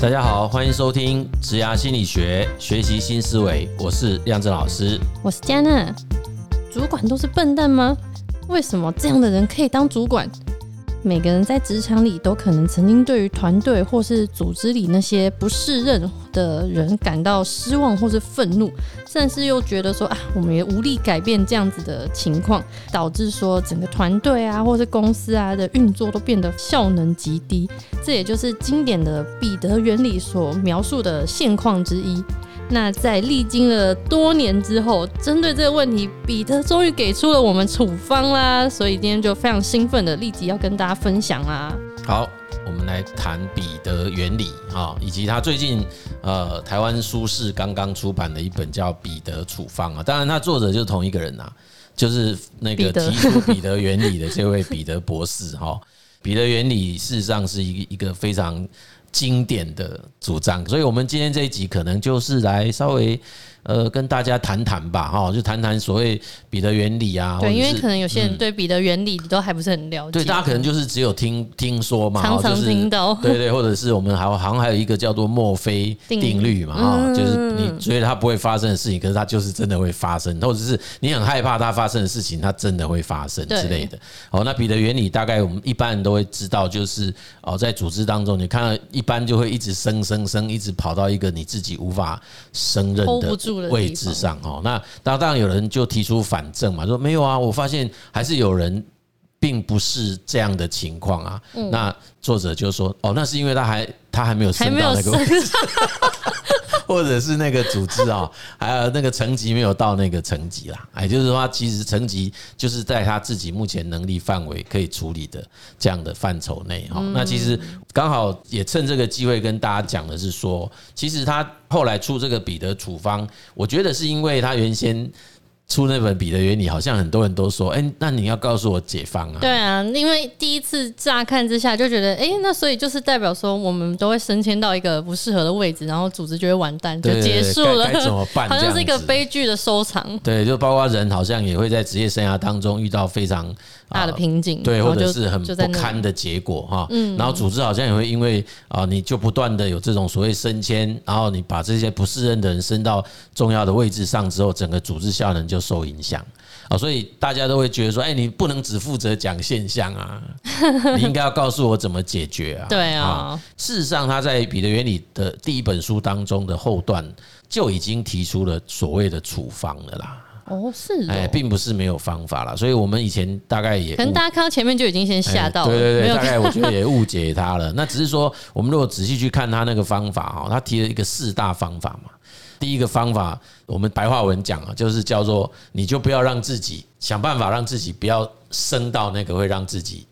大家好，欢迎收听职涯心理学，学习新思维。我是亮正老师，我是嘉娜。主管都是笨蛋吗？为什么这样的人可以当主管？每个人在职场里都可能曾经对于团队或是组织里那些不适任的人感到失望或是愤怒，甚至又觉得说啊，我们也无力改变这样子的情况，导致说整个团队啊或是公司啊的运作都变得效能极低。这也就是经典的彼得原理所描述的现况之一。那在历经了多年之后，针对这个问题，彼得终于给出了我们处方啦。所以今天就非常兴奋的立即要跟大家分享啦。好，我们来谈彼得原理啊，以及他最近呃台湾书市刚刚出版的一本叫《彼得处方》啊。当然，他作者就是同一个人呐，就是那个提出彼得原理的这位彼得博士哈。彼得原理事实上是一个一个非常。经典的主张，所以我们今天这一集可能就是来稍微。呃，跟大家谈谈吧，哈，就谈谈所谓彼得原理啊。对，因为可能有些人对彼得原理都还不是很了解。对，大家可能就是只有听听说嘛，常常听到。对对，或者是我们还好像还有一个叫做墨菲定律嘛，哈，就是你觉得它不会发生的事情，可是它就是真的会发生，或者是你很害怕它发生的事情，它真的会发生之类的。哦，那彼得原理大概我们一般人都会知道，就是哦，在组织当中，你看到一般就会一直升升升，一直跑到一个你自己无法胜任的。位置上哦，那当然有人就提出反证嘛，说没有啊，我发现还是有人并不是这样的情况啊。那作者就说哦，那是因为他还他还没有升到那个位置。或者是那个组织啊，还有那个层级没有到那个层级啦，也就是说，其实层级就是在他自己目前能力范围可以处理的这样的范畴内哈。那其实刚好也趁这个机会跟大家讲的是说，其实他后来出这个彼得处方，我觉得是因为他原先。出那本彼得原理，好像很多人都说，哎，那你要告诉我解放啊？对啊，因为第一次乍看之下就觉得，哎，那所以就是代表说，我们都会升迁到一个不适合的位置，然后组织就会完蛋，就结束了。该怎么办？好像是一个悲剧的收场。对，就包括人，好像也会在职业生涯当中遇到非常大的瓶颈，对，或者是很不堪的结果哈。嗯，然后组织好像也会因为啊，你就不断的有这种所谓升迁，然后你把这些不适任的人升到重要的位置上之后，整个组织效能就受影响啊，所以大家都会觉得说，哎，你不能只负责讲现象啊，你应该要告诉我怎么解决啊。对啊，事实上他在彼得原理的第一本书当中的后段就已经提出了所谓的处方了啦。哦，是哎，并不是没有方法啦，所以我们以前大概也可能大家看到前面就已经先吓到了，对对对，大概 我觉得也误解他了。那只是说，我们如果仔细去看他那个方法哈，他提了一个四大方法嘛。第一个方法，我们白话文讲啊，就是叫做你就不要让自己想办法让自己不要升到那个会让自己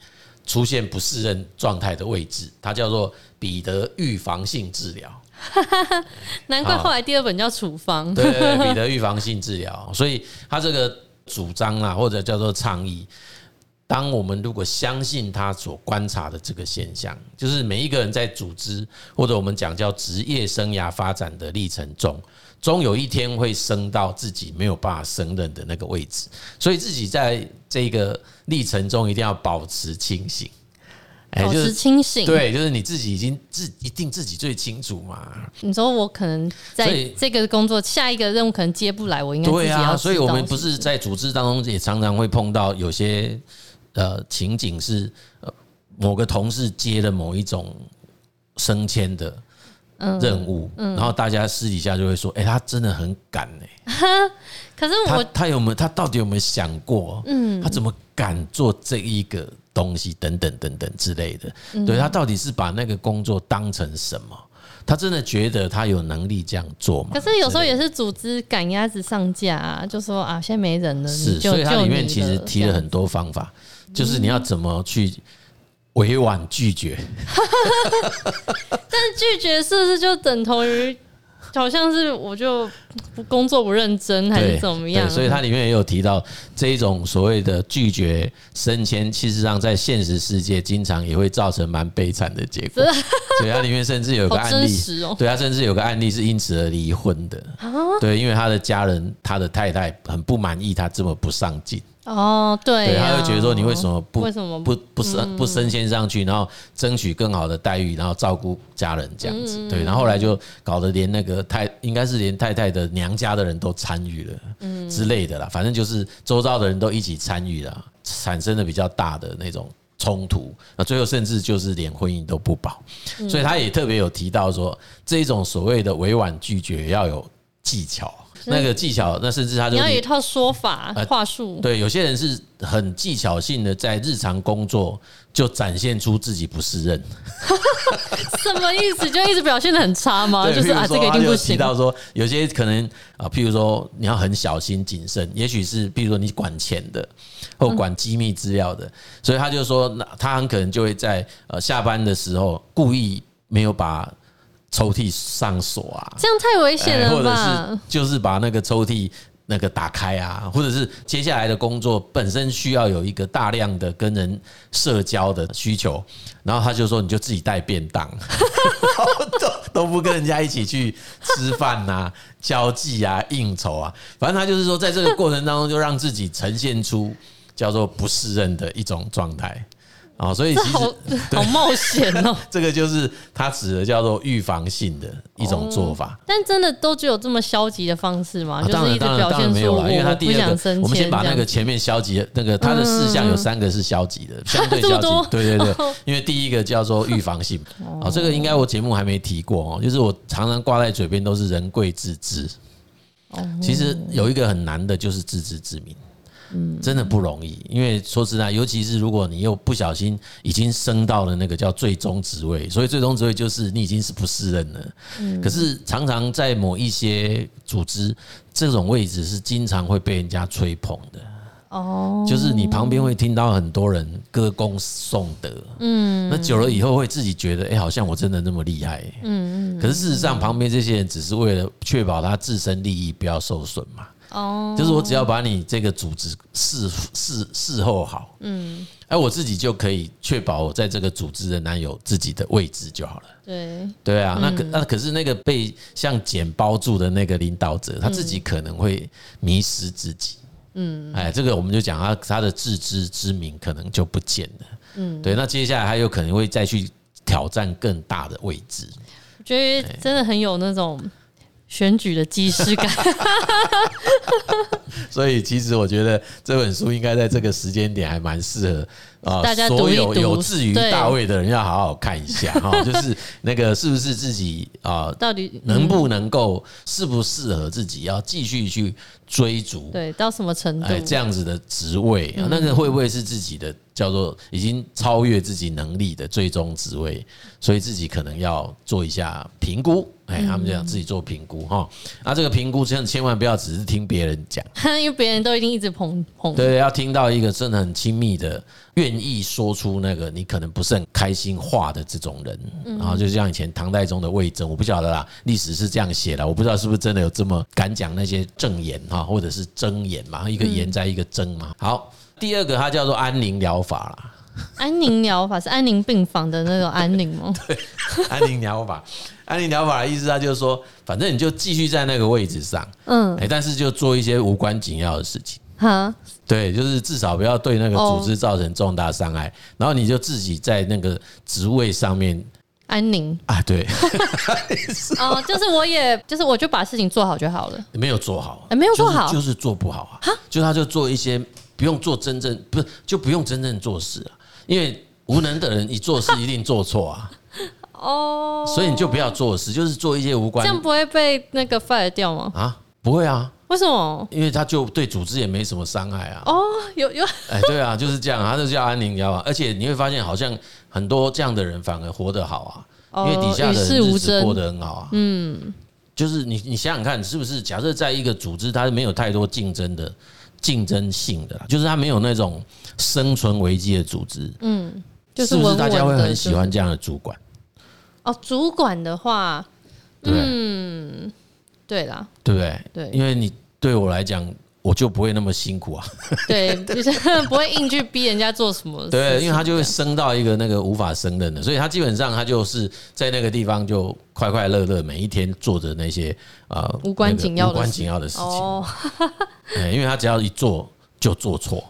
出现不适任状态的位置，它叫做彼得预防性治疗。难怪后来第二本叫处方。对，彼得预防性治疗。所以他这个主张啊，或者叫做倡议，当我们如果相信他所观察的这个现象，就是每一个人在组织或者我们讲叫职业生涯发展的历程中。终有一天会升到自己没有办法胜任的那个位置，所以自己在这个历程中一定要保持清醒，保持清醒。对，就是你自己已经自一定自己最清楚嘛。你说我可能在这个工作下一个任务可能接不来，我应该对啊。所以我们不是在组织当中也常常会碰到有些呃情景是呃某个同事接了某一种升迁的。任务，然后大家私底下就会说：“哎，他真的很敢哎。”可是我他，他有没有？他到底有没有想过？嗯，他怎么敢做这一个东西？等等等等之类的。对，他到底是把那个工作当成什么？他真的觉得他有能力这样做吗？可是有时候也是组织赶鸭子上架啊，就说啊，现在没人了。是，所以它里面其实提了很多方法，就是你要怎么去。委婉拒绝，但拒绝是不是就等同于，好像是我就工作不认真还是怎么样？所以它里面也有提到这一种所谓的拒绝升迁，其实上在现实世界经常也会造成蛮悲惨的结果。所以它里面甚至有个案例，对，它甚至有个案例是因此而离婚的。对，因为他的家人，他的太太很不满意他这么不上进。哦，对，对，他会觉得说，你为什么不为什么不不升不升迁上去，然后争取更好的待遇，然后照顾家人这样子，对，然后后来就搞得连那个太应该是连太太的娘家的人都参与了，嗯。之类的啦，反正就是周遭的人都一起参与了，产生了比较大的那种冲突，那最后甚至就是连婚姻都不保，所以他也特别有提到说，这种所谓的委婉拒绝要有技巧。那个技巧，那甚至他就你要有一套说法话术。对，有些人是很技巧性的，在日常工作就展现出自己不适任。什么意思？就一直表现的很差吗？就是啊，这个一定不行。提到说，有些可能啊，譬如说你要很小心谨慎，也许是譬如说你管钱的或管机密资料的，所以他就说，那他很可能就会在呃下班的时候故意没有把。抽屉上锁啊，这样太危险了吧？或者是就是把那个抽屉那个打开啊，或者是接下来的工作本身需要有一个大量的跟人社交的需求，然后他就说你就自己带便当，都 都不跟人家一起去吃饭呐、交际啊、应酬啊，反正他就是说在这个过程当中就让自己呈现出叫做不适任的一种状态。啊，所以其实好，好冒险哦。这个就是他指的叫做预防性的一种做法。但真的都只有这么消极的方式吗？当然，当然，当然没有了。因为他第二个，我们先把那个前面消极的那个他的事项有三个是消极的，相对消极。对对对，因为第一个叫做预防性。啊，这个应该我节目还没提过哦，就是我常常挂在嘴边都是人贵自知。其实有一个很难的就是自知之明。嗯，真的不容易，因为说实在，尤其是如果你又不小心已经升到了那个叫最终职位，所以最终职位就是你已经是不适任了。嗯，可是常常在某一些组织，这种位置是经常会被人家吹捧的。哦，就是你旁边会听到很多人歌功颂德。嗯，那久了以后会自己觉得，哎，好像我真的那么厉害。嗯嗯。可是事实上，旁边这些人只是为了确保他自身利益不要受损嘛。哦，就是我只要把你这个组织事事事后好，嗯，而我自己就可以确保我在这个组织仍然有自己的位置就好了。对，对啊，那可那可是那个被像茧包住的那个领导者，他自己可能会迷失自己。嗯，哎，这个我们就讲他他的自知之明可能就不见了。嗯，对，那接下来他有可能会再去挑战更大的位置。我觉得真的很有那种。选举的即视感，所以其实我觉得这本书应该在这个时间点还蛮适合啊，大家所有有志于大卫的人要好好看一下哈，就是那个是不是自己啊，到底能不能够适不适合自己，要继续去追逐，对，到什么程度？哎，这样子的职位啊，那个会不会是自己的？叫做已经超越自己能力的最终职位，所以自己可能要做一下评估。哎，他们这样自己做评估哈。那这个评估千千万不要只是听别人讲，因为别人都一定一直捧捧。对，要听到一个真的很亲密的，愿意说出那个你可能不是很开心话的这种人。然后就像以前唐代宗的魏征，我不晓得啦，历史是这样写的，我不知道是不是真的有这么敢讲那些正言哈，或者是真言嘛，一个言在一个真嘛。好。第二个，它叫做安宁疗法啦。安宁疗法是安宁病房的那种安宁吗？对，安宁疗法。安宁疗法的意思，它就是说，反正你就继续在那个位置上，嗯，哎，但是就做一些无关紧要的事情。哈，对，就是至少不要对那个组织造成重大伤害。然后你就自己在那个职位上面安宁啊，对。哦，就是我也就是我就把事情做好就好了。没有做好，哎，没有做好，就是做不好啊。哈，就他就做一些。不用做真正不是就不用真正做事啊，因为无能的人一做事一定做错啊。哦，所以你就不要做事，就是做一些无关。这样不会被那个 fire 掉吗？啊，不会啊。为什么？因为他就对组织也没什么伤害啊。哦，有有。哎，对啊，就是这样，他就叫安宁，你知道吗？而且你会发现，好像很多这样的人反而活得好啊，因为底下的人日子过得很好啊。嗯，就是你你想想看，是不是？假设在一个组织，它是没有太多竞争的。竞争性的，就是它没有那种生存危机的组织，嗯，就是不是大家会很喜欢这样的主管？哦，主管的话，嗯，对啦，对不对？对，因为你对我来讲。我就不会那么辛苦啊，对，就是不会硬去逼人家做什么。对，因为他就会升到一个那个无法胜任的，所以他基本上他就是在那个地方就快快乐乐，每一天做着那些呃无关紧要、无关紧要的事情。哦，因为他只要一做就做错，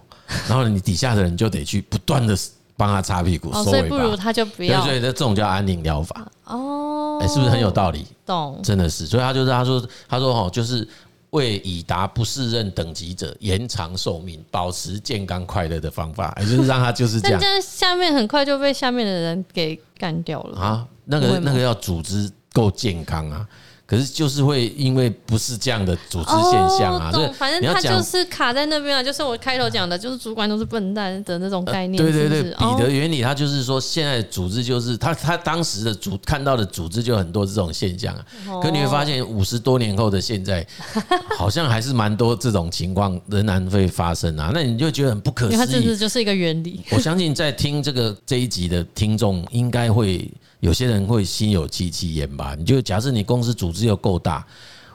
然后你底下的人就得去不断的帮他擦屁股、收尾巴。所以不如他就不要。所以这种叫安宁疗法。哦，哎，是不是很有道理？懂，真的是。所以他就是他说他说哦，就是。为已达不适任等级者延长寿命、保持健康快乐的方法，也就是让他就是这样。但这样下面很快就被下面的人给干掉了啊！那个那个要组织够健康啊。可是就是会因为不是这样的组织现象啊，所以反正他就是卡在那边啊，就是我开头讲的，就是主管都是笨蛋的那种概念。对对对，彼得原理，他就是说，现在组织就是他他当时的组看到的组织就很多这种现象啊。可你会发现，五十多年后的现在，好像还是蛮多这种情况仍然会发生啊。那你就觉得很不可思议。它这是就是一个原理。我相信在听这个这一集的听众应该会。有些人会心有戚戚焉吧？你就假设你公司组织又够大，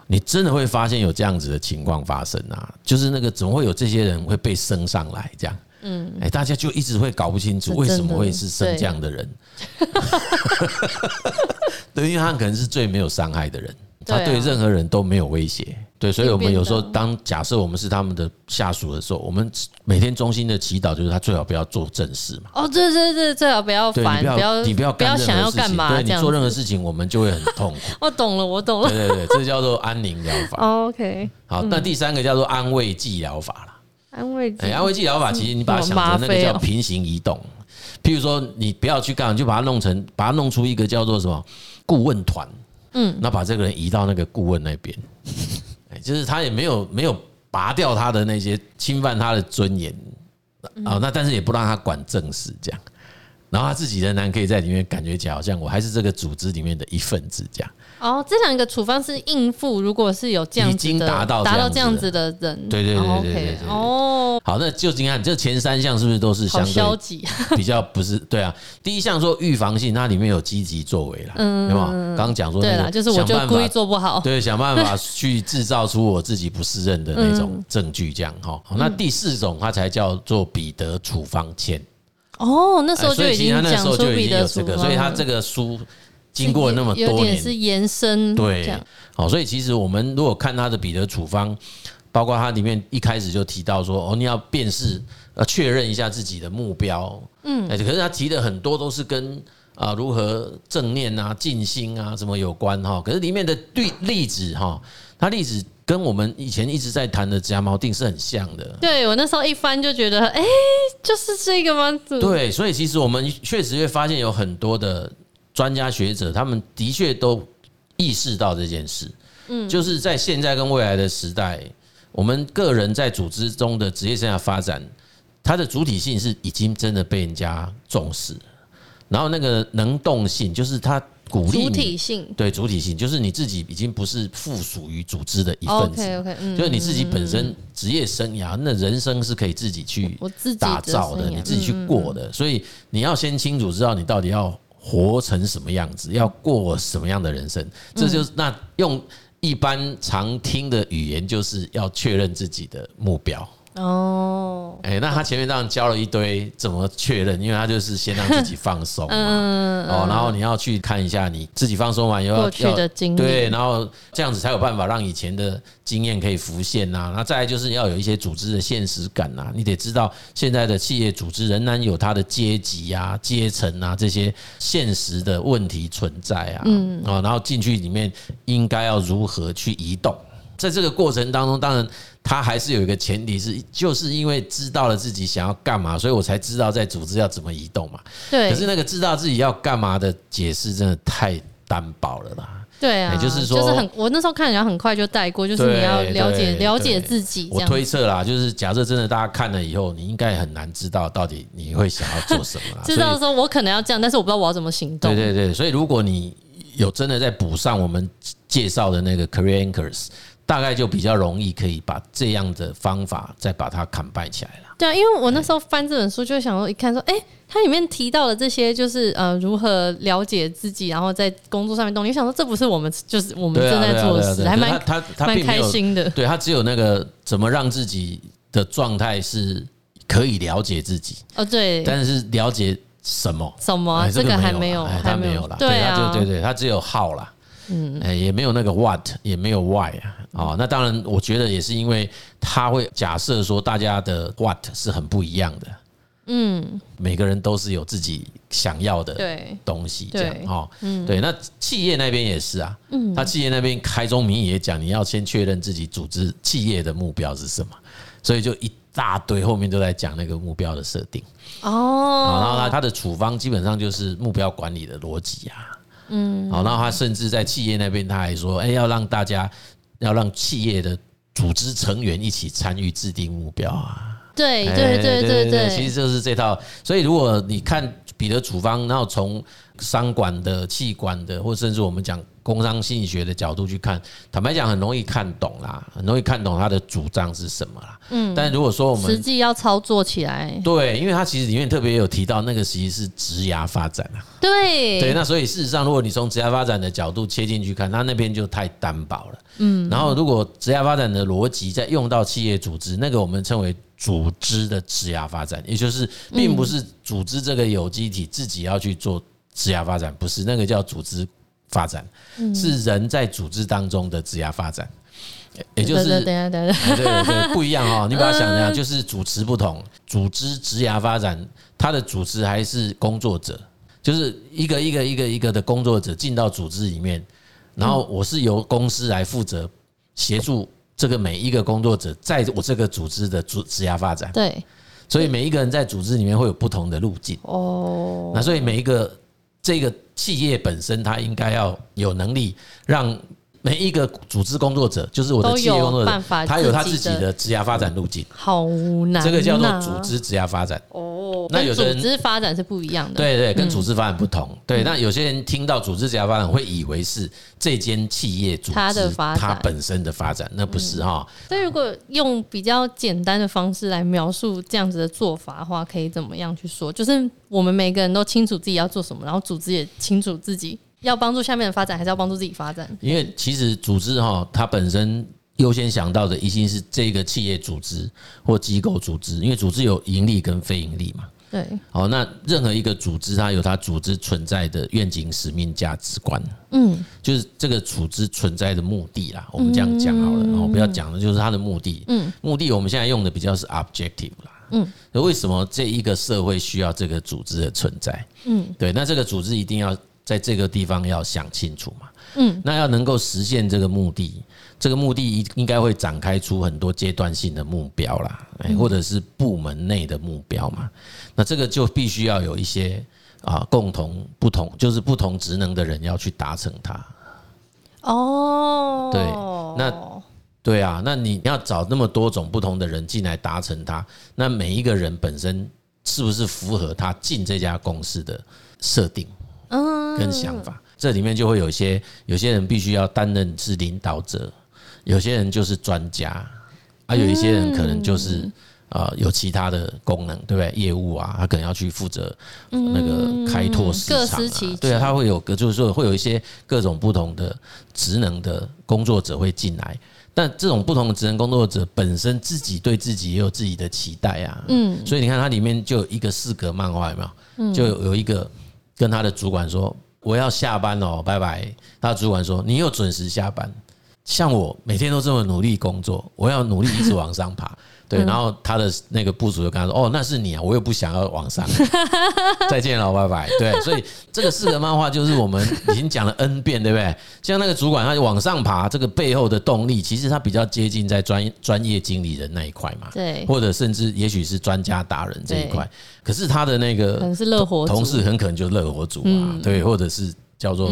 你真的会发现有这样子的情况发生啊！就是那个怎么会有这些人会被升上来这样？嗯，哎，大家就一直会搞不清楚为什么会是升这样的人。对，因为他可能是最没有伤害的人，他对任何人都没有威胁。对，所以我们有时候当假设我们是他们的下属的时候，我们每天衷心的祈祷就是他最好不要做正事嘛。哦，对对对，最好不要烦，不要你不要不要想要干嘛，对，你做任何事情我们就会很痛苦。我懂了，我懂了。对对对，这叫做安宁疗法。OK，好，那第三个叫做安慰剂疗法了。安慰剂，安慰剂疗法其实你把它想成那个叫平行移动。譬如说你不要去干，就把它弄成，把它弄出一个叫做什么顾问团。嗯，那把这个人移到那个顾问那边。就是他也没有没有拔掉他的那些侵犯他的尊严。啊，那但是也不让他管正事这样，然后他自己仍然可以在里面感觉起来好像我还是这个组织里面的一份子这样。哦，这两个处方是应付，如果是有这样已经达到达到这样子的人，对对对对对对。哦，好，那就你看这前三项是不是都是相对消极，比较不是对啊？第一项说预防性，它里面有积极作为了，嗯，对吧？刚刚讲说对了，就是我就故意做不好，对，想办法去制造出我自己不适任的那种证据，这样哈。那第四种它才叫做彼得处方箋。哦，那时候就已经讲出彼得这个，所以他这个书。经过那么多年，是延伸对，好，所以其实我们如果看他的彼得处方，包括他里面一开始就提到说，哦，你要辨识，呃，确认一下自己的目标，嗯，可是他提的很多都是跟啊如何正念啊、静心啊什么有关哈，可是里面的对例子哈，他例子跟我们以前一直在谈的甲锚定是很像的。对，我那时候一翻就觉得，哎，就是这个吗？对，所以其实我们确实会发现有很多的。专家学者他们的确都意识到这件事，嗯，就是在现在跟未来的时代，我们个人在组织中的职业生涯发展，它的主体性是已经真的被人家重视，然后那个能动性，就是他鼓励你，主体性，对，主体性，就是你自己已经不是附属于组织的一份子，OK，就是你自己本身职业生涯，那人生是可以自己去打造的，你自己去过的，所以你要先清楚知道你到底要。活成什么样子，要过什么样的人生，这就是那用一般常听的语言，就是要确认自己的目标。哦，哎，那他前面当然教了一堆怎么确认，因为他就是先让自己放松嘛，哦，然后你要去看一下你自己放松完又要要对，然后这样子才有办法让以前的经验可以浮现呐。那再来就是要有一些组织的现实感呐，你得知道现在的企业组织仍然有它的阶级啊、阶层啊这些现实的问题存在啊，嗯，哦，然后进去里面应该要如何去移动。在这个过程当中，当然他还是有一个前提是，就是因为知道了自己想要干嘛，所以我才知道在组织要怎么移动嘛。对。可是那个知道自己要干嘛的解释真的太单薄了啦。对啊。也就是说，就是很我那时候看人家很快就带过，就是你要了解了解自己。我推测啦，就是假设真的大家看了以后，你应该很难知道到底你会想要做什么啦。知道说我可能要这样，但是我不知道我要怎么行动。对对对，所以如果你有真的在补上我们介绍的那个 Career Anchors。大概就比较容易可以把这样的方法再把它砍败起来了。对啊，因为我那时候翻这本书，就想说一看说，哎，它里面提到的这些，就是呃，如何了解自己，然后在工作上面动力。我想说，这不是我们就是我们正在做的事，还蛮他他蛮开心的。对他只有那个怎么让自己的状态是可以了解自己哦，对，但是了解什么什么这个还没有，他没有了，对啊，对对对，他只有 how 啦。嗯，哎，也没有那个 what，也没有 why 啊。哦，那当然，我觉得也是因为他会假设说大家的 what 是很不一样的。嗯，每个人都是有自己想要的东西，这样哈。嗯，对。那企业那边也是啊。嗯，他企业那边开宗明义也讲，你要先确认自己组织企业的目标是什么，所以就一大堆后面都在讲那个目标的设定。哦，然后他他的处方基本上就是目标管理的逻辑啊。嗯，好，那他甚至在企业那边，他还说，哎，要让大家，要让企业的组织成员一起参与制定目标啊。对对对对对，其实就是这套。所以如果你看彼得处方，然后从商管的、企管的，或甚至我们讲。工商心理学的角度去看，坦白讲很容易看懂啦，很容易看懂他的主张是什么啦。嗯，但如果说我们实际要操作起来，对，因为他其实里面特别有提到那个其实是职涯发展啊。对对，那所以事实上，如果你从职涯发展的角度切进去看，他那边就太单薄了。嗯，然后如果职涯发展的逻辑再用到企业组织，那个我们称为组织的职涯发展，也就是并不是组织这个有机体自己要去做职涯发展，不是那个叫组织。发展是人在组织当中的职涯发展，也就是对对对 不一样哈。你把它想一下，就是主持不同，组织职涯发展，它的组织还是工作者，就是一个一个一个一个的工作者进到组织里面，然后我是由公司来负责协助这个每一个工作者在我这个组织的组职涯发展。对，所以每一个人在组织里面会有不同的路径哦。那所以每一个。这个企业本身，它应该要有能力让每一个组织工作者，就是我的企业工作者，他有他自己的职涯发展路径。好难，这个叫做组织职涯发展。哦，那有的组织发展是不一样的。对对，跟组织发展不同。对，那有些人听到组织职涯发展，会以为是这间企业组织它的发展，它本身的发展，那不是哈。所以如果用比较简单的方式来描述这样子的做法的话，可以怎么样去说？就是我们每个人都清楚自己要做什么，然后组织也清楚自己。要帮助下面的发展，还是要帮助自己发展？因为其实组织哈，它本身优先想到的一定是这个企业组织或机构组织，因为组织有盈利跟非盈利嘛。对。好，那任何一个组织，它有它组织存在的愿景、使命、价值观。嗯。就是这个组织存在的目的啦，我们这样讲好了，然后不要讲的就是它的目的。嗯。目的我们现在用的比较是 objective 啦。嗯。那为什么这一个社会需要这个组织的存在？嗯。对，那这个组织一定要。在这个地方要想清楚嘛，嗯，那要能够实现这个目的，这个目的应应该会展开出很多阶段性的目标啦，或者是部门内的目标嘛，那这个就必须要有一些啊共同不同，就是不同职能的人要去达成它。哦，对，那对啊，那你要找那么多种不同的人进来达成它，那每一个人本身是不是符合他进这家公司的设定？跟想法，这里面就会有一些，有些人必须要担任是领导者，有些人就是专家，啊，有一些人可能就是啊有其他的功能，对不对？业务啊，他可能要去负责那个开拓市场啊，对啊，他会有个就是说会有一些各种不同的职能的工作者会进来，但这种不同的职能工作者本身自己对自己也有自己的期待啊，嗯，所以你看它里面就有一个四格漫画有没有？就有一个。跟他的主管说：“我要下班哦，拜拜。”他主管说：“你又准时下班，像我每天都这么努力工作，我要努力一直往上爬。”对，然后他的那个部属就跟他说：“哦，那是你啊，我又不想要往上，再见了，拜拜。”对，所以这个四个漫画就是我们已经讲了 N 遍，对不对？像那个主管他往上爬，这个背后的动力，其实他比较接近在专专业经理人那一块嘛，对，或者甚至也许是专家达人这一块。可是他的那个同事很可能就是乐活组啊，对，或者是叫做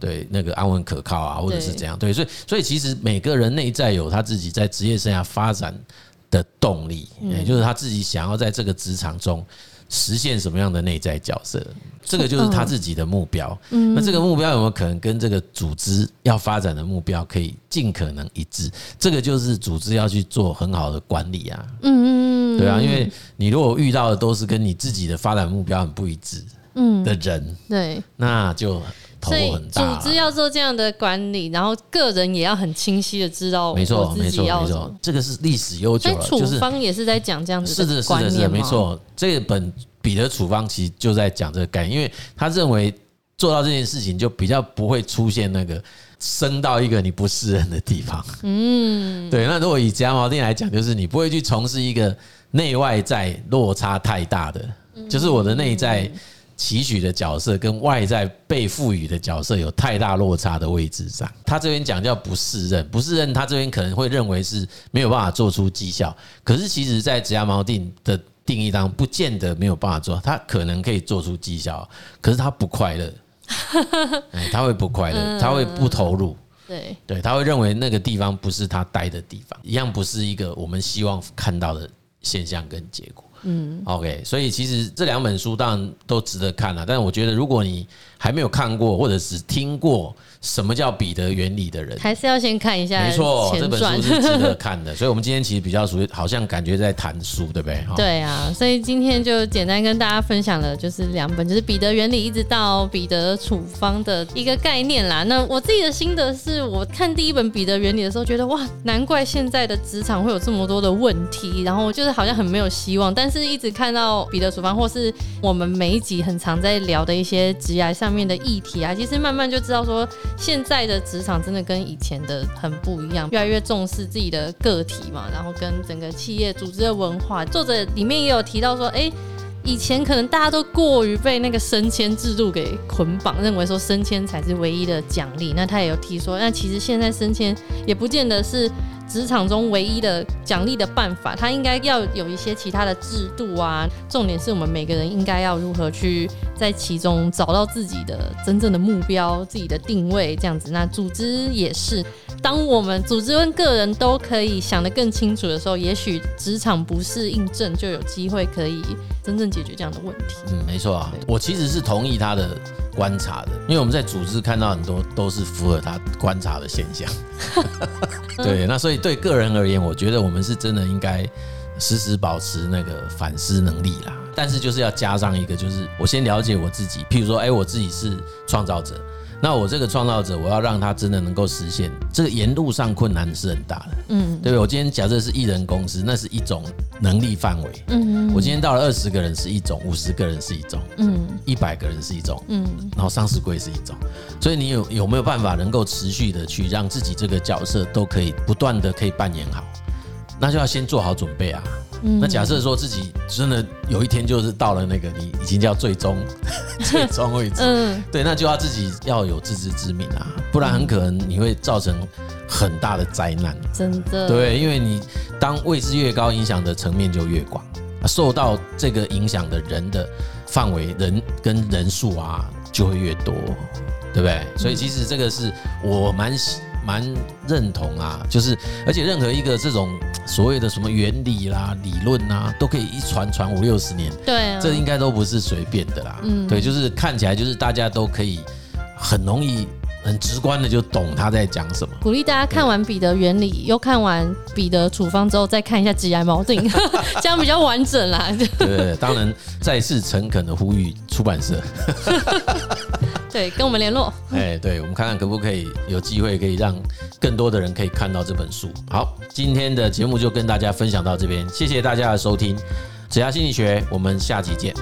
对那个安稳可靠啊，或者是怎样。对，所以所以其实每个人内在有他自己在职业生涯发展的动力，也就是他自己想要在这个职场中实现什么样的内在角色？这个就是他自己的目标。那这个目标有没有可能跟这个组织要发展的目标可以尽可能一致？这个就是组织要去做很好的管理啊。嗯嗯，对啊，因为你如果遇到的都是跟你自己的发展目标很不一致的人，对，那就头很大。组织要做这样的管理，然后个人也要很清晰的知道，没错没错没错，这个是历史悠久了。处方也是在讲这样子的观念，是的，是的，没错，这本。彼得处方其实就在讲这个概念，因为他认为做到这件事情就比较不会出现那个升到一个你不适任的地方。嗯，对。那如果以职涯锚定来讲，就是你不会去从事一个内外在落差太大的，就是我的内在期许的角色跟外在被赋予的角色有太大落差的位置上。他这边讲叫不适任，不适任，他这边可能会认为是没有办法做出绩效。可是其实，在职涯锚定的定义当中不见得没有办法做，他可能可以做出绩效，可是他不快乐，他会不快乐，他会不投入，对对，他会认为那个地方不是他待的地方，一样不是一个我们希望看到的现象跟结果。嗯，OK，所以其实这两本书当然都值得看了，但是我觉得如果你还没有看过或者只听过。什么叫彼得原理的人，还是要先看一下。没错，这本书是值得 看的。所以，我们今天其实比较属于，好像感觉在谈书，对不对？对啊，所以今天就简单跟大家分享了，就是两本，就是彼得原理一直到彼得处方的一个概念啦。那我自己的心得是，我看第一本彼得原理的时候，觉得哇，难怪现在的职场会有这么多的问题，然后就是好像很没有希望。但是一直看到彼得处方，或是我们每一集很常在聊的一些职涯上面的议题啊，其实慢慢就知道说。现在的职场真的跟以前的很不一样，越来越重视自己的个体嘛，然后跟整个企业组织的文化。作者里面也有提到说，哎，以前可能大家都过于被那个升迁制度给捆绑，认为说升迁才是唯一的奖励。那他也有提说，那其实现在升迁也不见得是。职场中唯一的奖励的办法，它应该要有一些其他的制度啊。重点是我们每个人应该要如何去在其中找到自己的真正的目标、自己的定位，这样子。那组织也是，当我们组织跟个人都可以想得更清楚的时候，也许职场不适应症就有机会可以真正解决这样的问题。嗯，没错啊，我其实是同意他的观察的，因为我们在组织看到很多都是符合他观察的现象。对，那所以对个人而言，我觉得我们是真的应该时时保持那个反思能力啦。但是就是要加上一个，就是我先了解我自己。譬如说，哎，我自己是创造者。那我这个创造者，我要让他真的能够实现，这个沿路上困难是很大的，嗯，对不对？我今天假设是一人公司，那是一种能力范围，嗯，我今天到了二十个人是一种，五十个人是一种，嗯，一百个人是一种，嗯，然后上市柜是一种，所以你有有没有办法能够持续的去让自己这个角色都可以不断的可以扮演好，那就要先做好准备啊。那假设说自己真的有一天就是到了那个你已经叫最终 最终位置，嗯，对，那就要自己要有自知之明啊，不然很可能你会造成很大的灾难。真的，对，因为你当位置越高，影响的层面就越广，受到这个影响的人的范围、人跟人数啊就会越多，对不对？所以其实这个是我蛮喜。蛮认同啊，就是而且任何一个这种 所谓的什么原理啦、理论啊，都可以一传传五六十年。对啊，这应该都不是随便的啦。嗯，对，就是看起来就是大家都可以很容易、很直观的就懂他在讲什么。鼓励大家看完彼得原理，又看完彼得处方之后，再看一下职涯锚定，这样比较完整啦。对，对，对，当然再次诚恳的呼吁出版社。对，跟我们联络。哎，对，我们看看可不可以有机会可以让更多的人可以看到这本书。好，今天的节目就跟大家分享到这边，谢谢大家的收听，职涯心理学，我们下期见。